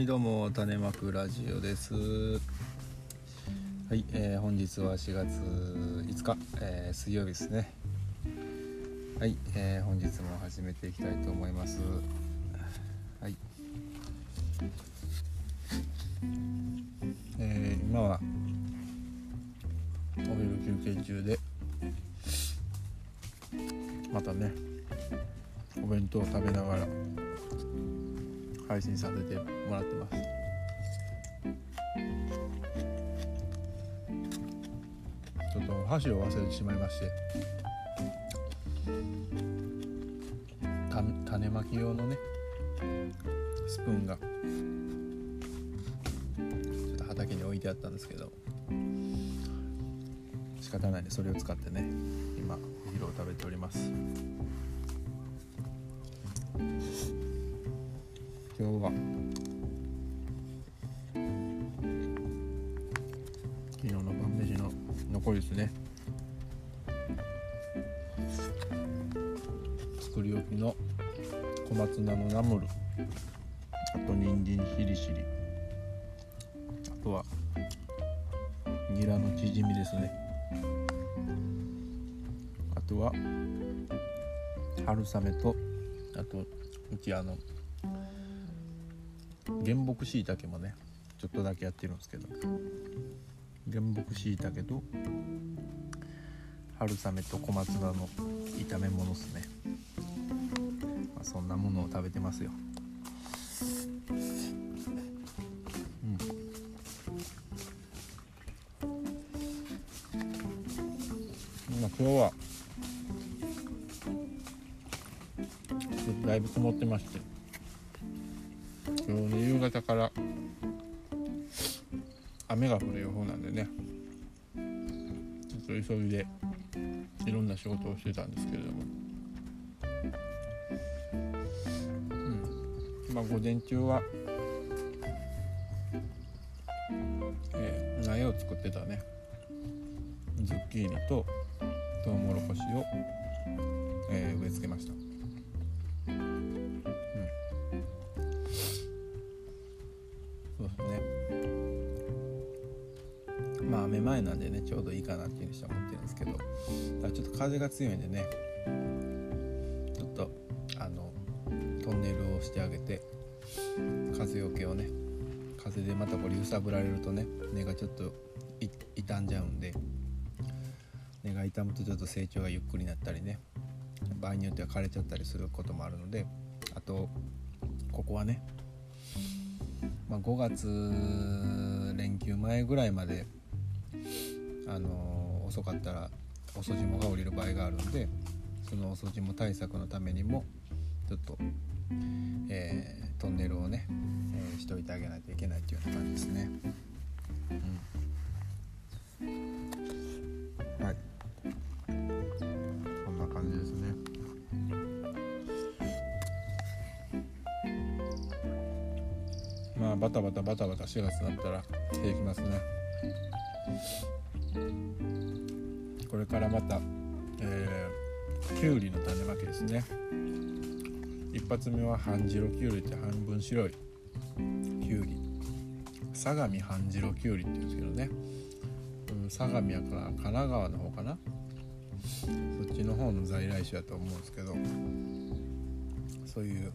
はいどうも種まくラジオです。はい、えー本日は4月5日、えー水曜日ですね。はい、えー本日も始めていきたいと思います。はい。えー今はお昼休憩中でまたねお弁当を食べながら配信させてもらってます。ちょっと箸を忘れてしまいまして。種まき用のねスプーンが。ちょっと畑に置いてあったんですけど。仕方ないでそれを使ってね今お昼を食べております。今日は。昨日の晩飯の残りですね。作り置きの小松菜のナムル。あと人参しりしりあとはニラのチヂミですね。あとは春雨とあとうちあの原木しいたけもねちょっとだけやってるんですけど。原木しいたけと春雨と小松菜の炒め物ですね、まあ、そんなものを食べてますよ。うん。まあ今日はだいぶ積もってまして。雨が降る予報なんでね。ちょっと急ぎでいろんな仕事をしてたんですけれども。うん。まあ午前中はえー苗を作ってたね。ズッキーニとトウモロコシを、えー植え付けました。前なんでねちょうどいいかなっていうふうにして思ってるんですけどただちょっと風が強いんでねちょっとあのトンネルをしてあげて風よけをね風でまたこれ揺さぶられるとね根がちょっと傷んじゃうんで根が傷むとちょっと成長がゆっくりになったりね場合によっては枯れちゃったりすることもあるのであとここはねまあ、5月連休前ぐらいまで、あの遅かったら遅霜が降りる場合があるんでその遅霜対策のためにもちょっと、えートンネルをね、えーしといてあげないといけないっていうような感じですね。うん、はいこんな感じですね。まあバタバタバタバタ4月になったらしてきますねれからまた、えー、きゅうりの種まきですね。一発目は半白きゅうりって半分白いきゅうり相模半白きゅうりって言うんですけどね、うん、相模やから神奈川の方かな。そっちの方の在来種だと思うんですけど。そういう、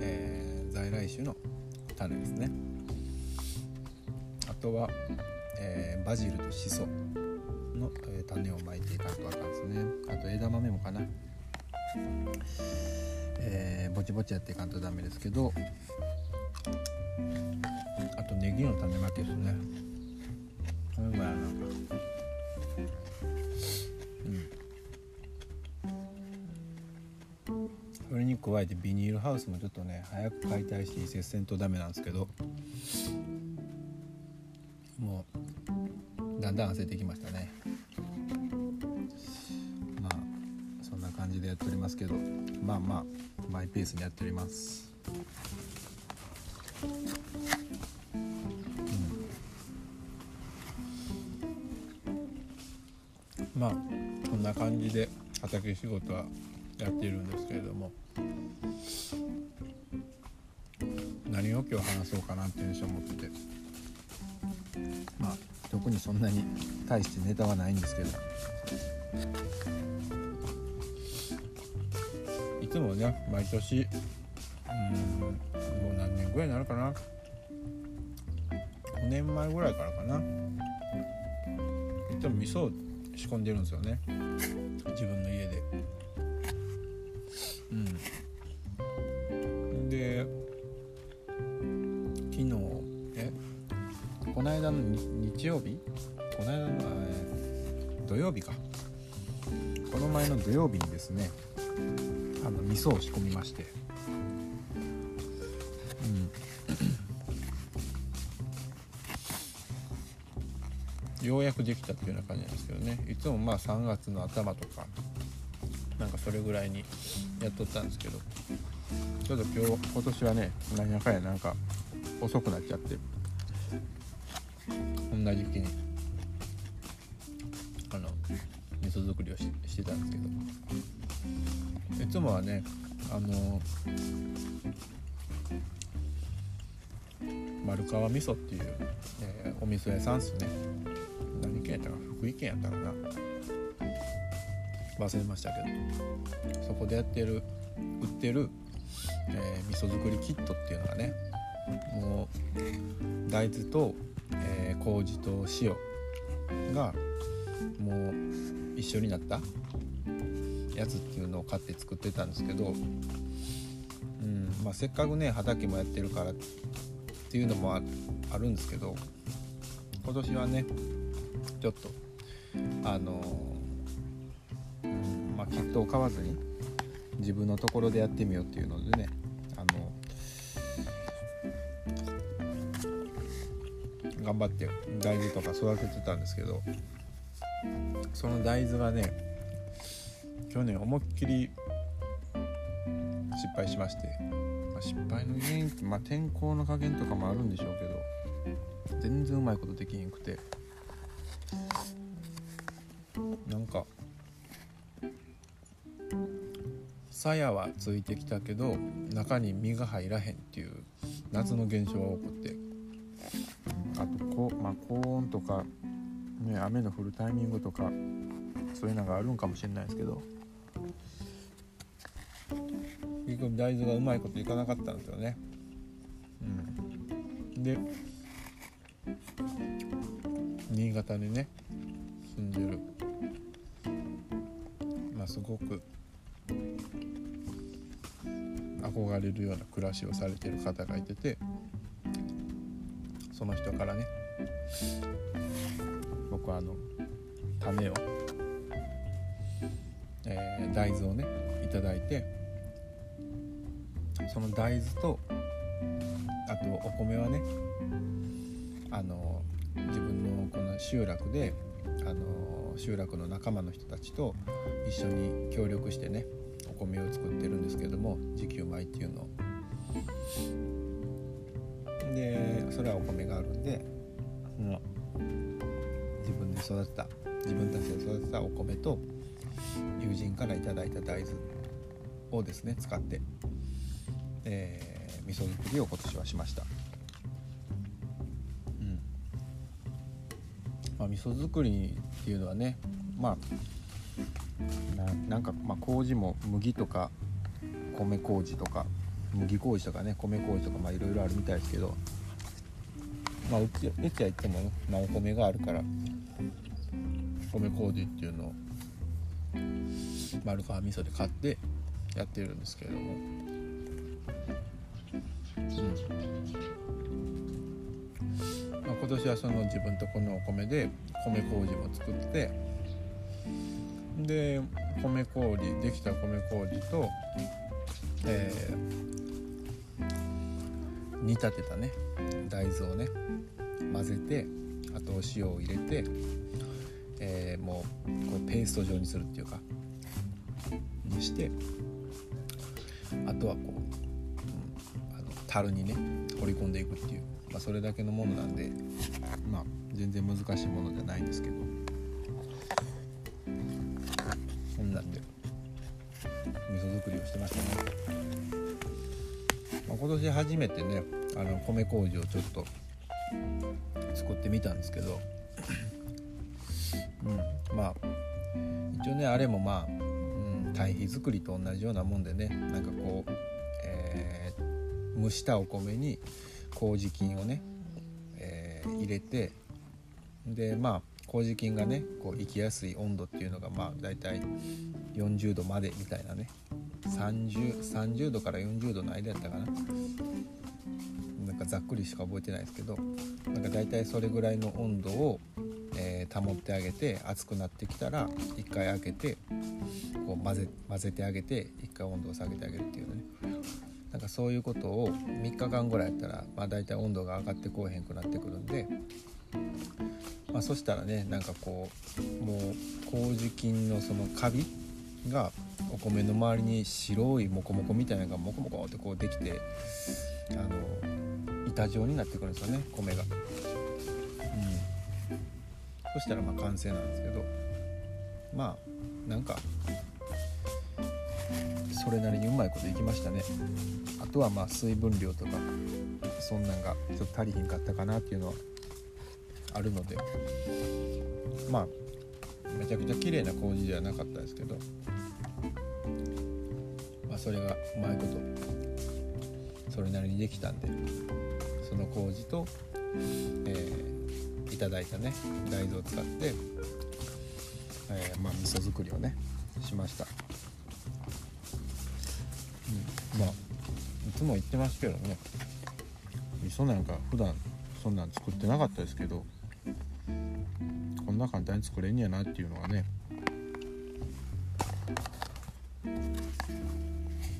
えー在来種の種ですね。あとは、えーバジルとシソ、え種をまいていかんとあかんですね。あと枝豆もかな。えーぼちぼちやっていかんとダメですけど。あとネギの種まきですね。これぐらいなんかうん。それに加えてビニールハウスもちょっとね早く解体して移設せんとダメなんですけど。うだんだん焦ってきましたね。まあそんな感じでやっておりますけど。まあまあマイペースにやっております。まあこんな感じで畑仕事はやっているんですけれども。何を今日話そうかなっていうふうに思ってて。まあ特にそんなに大してネタはないんですけど。いつもね毎年うんもう何年ぐらいになるかな。5年前ぐらいからかな。いつも味噌を仕込んでるんですよね。自分の家で。うん。でこの間の日曜日？この間の、えー、土曜日か。この前の土曜日にですねあの味噌を仕込みまして。うん。ようやくできたっていうような感じなんですけどね。いつもまあ3月の頭とかなんかそれぐらいにやっとったんですけど。ちょっと今日今年はね何やかんやなんか遅くなっちゃって。こんな時期にあの味噌作りをしてたんですけど。いつもはねあの丸川味噌っていう、えー、お味噌屋さんっすね。何県やったか福井県やったかな？忘れましたけど。そこでやってる売ってる、えー、味噌作りキットっていうのがねもう大豆と、えー、麹と塩がもう一緒になったやつっていうのを買って作ってたんですけど、うんまあ、せっかくね畑もやってるからっていうのもあるんですけど今年はねちょっとあのうんまあ、キットを買わずに自分のところでやってみようっていうのでね頑張って大豆とか育ててたんですけどその大豆がね去年思いっきり失敗しまして、まあ、失敗の原因って、まあ、天候の加減とかもあるんでしょうけど全然うまいことできへんくてなんか鞘はついてきたけど中に実が入らへんっていう夏の現象が起こってこ、まあ、高温とか、ね、雨の降るタイミングとかそういうのがあるんかもしれないですけど。結局大豆がうまいこといかなかったんですよね。うん、で新潟にね住んでる。まあすごく憧れるような暮らしをされてる方がいててその人からね僕はあの種を、えー、大豆をね頂いてその大豆とあとお米はねあの自分のこの集落であの集落の仲間の人たちと一緒に協力してねお米を作ってるんですけども自給米っていうのを。でそれはお米があるんで自分で育てた。自分たちで育てたお米と友人から頂いた大豆をですね使って、えー、味噌作りを今年はしました。うん。まあ、味噌作りっていうのはねまあなんか、まあ、麹も麦とか米麹とか麦麹とかね米麹とかまあいろいろあるみたいですけどまあうちうちは行ってもね、まあ、お米があるから米麹っていうのを丸川味噌で買ってやってるんですけれども。うん。まあ、今年はその自分とこのお米で米麹も作ってで米麹できた米麹と、えー、煮立てたね。大豆をね混ぜてあとお塩を入れて、えー、もうこれペースト状にするっていうかにしてあとはこう、うん、あの樽にね掘り込んでいくっていう、まあ、それだけのものなんでまあ全然難しいものじゃないんですけどそんなんで味噌作りをしてましたね。今年初めてねあの米麹をちょっと作ってみたんですけど、うん、まあ一応ねあれもまあ、うん、堆肥作りと同じようなもんでねなんかこう、えー、蒸したお米に麹菌をね、えー、入れてでまあ麹菌がねこう生きやすい温度っていうのがまあ大体40度までみたいなね。30, 30度から40度の間やったかな。ざっくりしか覚えてないですけどなんか大体それぐらいの温度を、えー、保ってあげて熱くなってきたら1回開けてこう混ぜ混ぜてあげて1回温度を下げてあげるっていうね。なんかそういうことを3日間ぐらいやったら、まあ、大体温度が上がってこうへんくなってくるんで、まあ、そしたらねなんかこうもう麹菌のそのカビがお米の周りに白いモコモコみたいなのがモコモコってこうできてあの板状になってくるんですよね米が。うん、そしたらまあ完成なんですけど。まあなんかそれなりにうまいこといきましたね。あとはまあ水分量とかそんなんがちょっと足りひんかったかなっていうのはあるので。まあめちゃくちゃ綺麗な麹ではなかったですけど。まあそれがうまいことそれなりにできたんで。その麹と、えー、いただいたね大豆を使って、えー、まあ味噌作りをねしました、うん、まあいつも言ってますけどね味噌なんか普段そんなん作ってなかったですけどこんな簡単に作れんやなっていうのはねや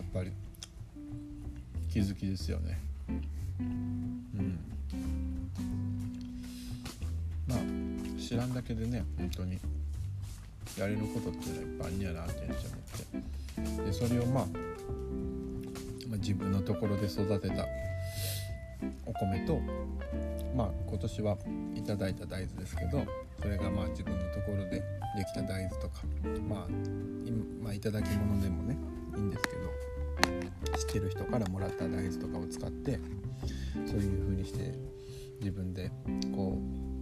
っぱり気づきですよね。知らんだけでね本当に。やれることっていうのはいっぱいあるんやなって思って。でそれをまあ、まあ、自分のところで育てたお米とまあ今年はいただいた大豆ですけどそれがまあ自分のところでできた大豆とか、まあ、まあいただき物でもねいいんですけど知ってる人からもらった大豆とかを使ってそういう風にして自分でこう、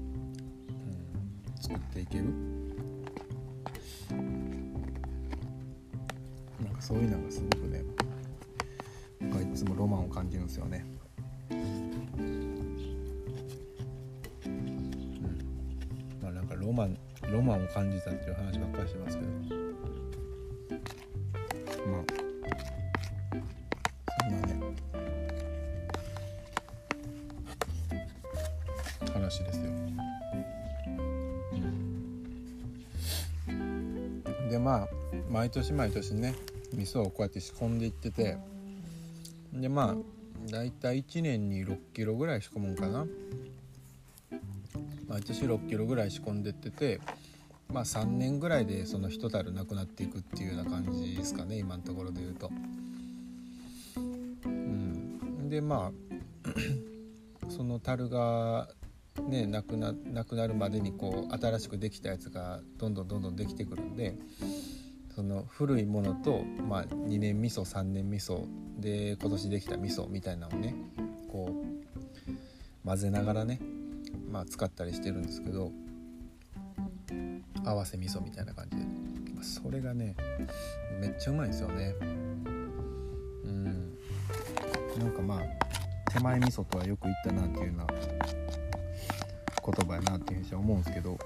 作っていける？なんかそういうのがすごくね僕はいつもロマンを感じるんですよね。ロマンロマンを感じたっていう話ばっかりしてますけど。毎年毎年ね味噌をこうやって仕込んでいってて。でまあ大体1年に6キロぐらい仕込むんかな。毎年6キロぐらい仕込んでってて。まあ3年ぐらいでその一樽なくなっていくっていうような感じですかね今のところで言うと。うん、でまあ その樽がねなくななくなるまでにこう新しくできたやつがどんどんどんどんできてくるんで。その古いものと、まあ、2年味噌3年味噌で今年できた味噌みたいなのをねこう混ぜながらねまあ、使ったりしてるんですけど合わせ味噌みたいな感じで。それがねめっちゃうまいんですよね。うん。なんかまあ手前味噌とはよく言ったなっていうような言葉やなっていうふうに思うんですけど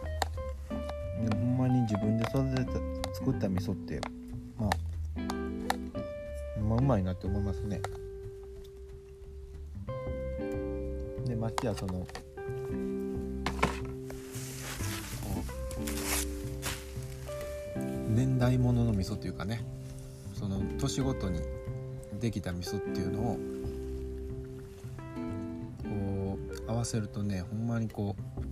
でほんまに自分で育てた作った味噌ってまあまあうまいなって思いますね。でましてやその年代物の味噌というかねその年ごとにできた味噌っていうのをこう合わせるとねほんまにこう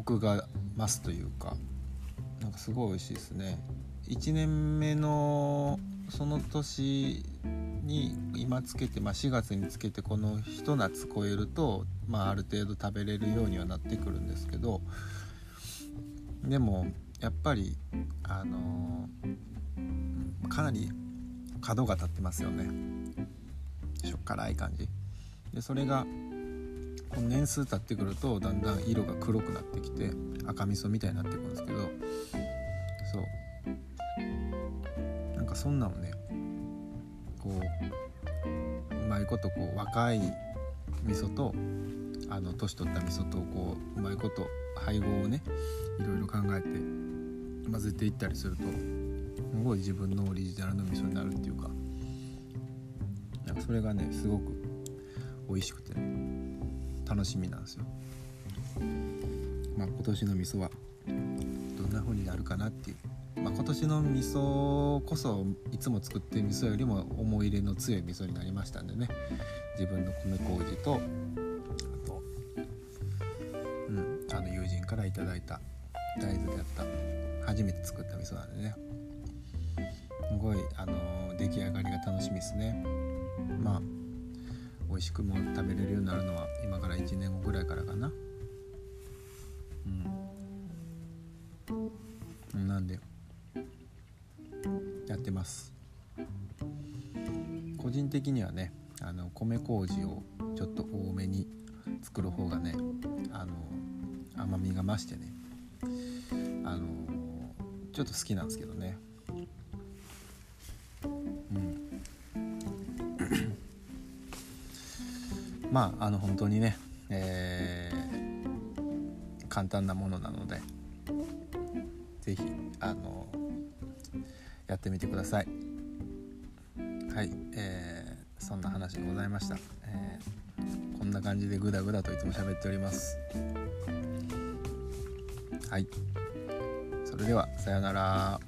コクが増すというかなんかすごい美味しいですね。1年目のその年に今つけて、まあ、4月につけてこのひと夏超えると、まあ、ある程度食べれるようにはなってくるんですけどでもやっぱりあのかなり角が立ってますよね。しょっ辛い感じ。でそれがこの年数経ってくるとだんだん色が黒くなってきて赤味噌みたいになってくるんですけどそう。なんかそんなのねこううまいことこう若い味噌とあの年取った味噌とこううまいこと配合をねいろいろ考えて混ぜていったりするとすごい自分のオリジナルの味噌になるっていうかなんかそれがねすごく美味しくて、ね、楽しみなんですよ。まあ、今年の味噌はどんな風になるかなっていう、まあ、今年の味噌こそいつも作ってる味噌よりも思い入れの強い味噌になりましたんでね。自分の米麹とあと、うん、あの友人から頂いた大豆でやった初めて作った味噌なんでね。すごいあの出来上がりが楽しみですね。まあ美味しくも食べれるようになるのは今から1年後ぐらいからかな。うん。なんでやってます。個人的にはねあの米麹をちょっと多めに作る方がねあの甘みが増してねあのちょっと好きなんですけどね。まああの本当にね、えー、簡単なものなので是非あのやってみてください。はい、えー、そんな話でございました、えー、こんな感じでグダグダといつも喋っております。はい。それではさようなら。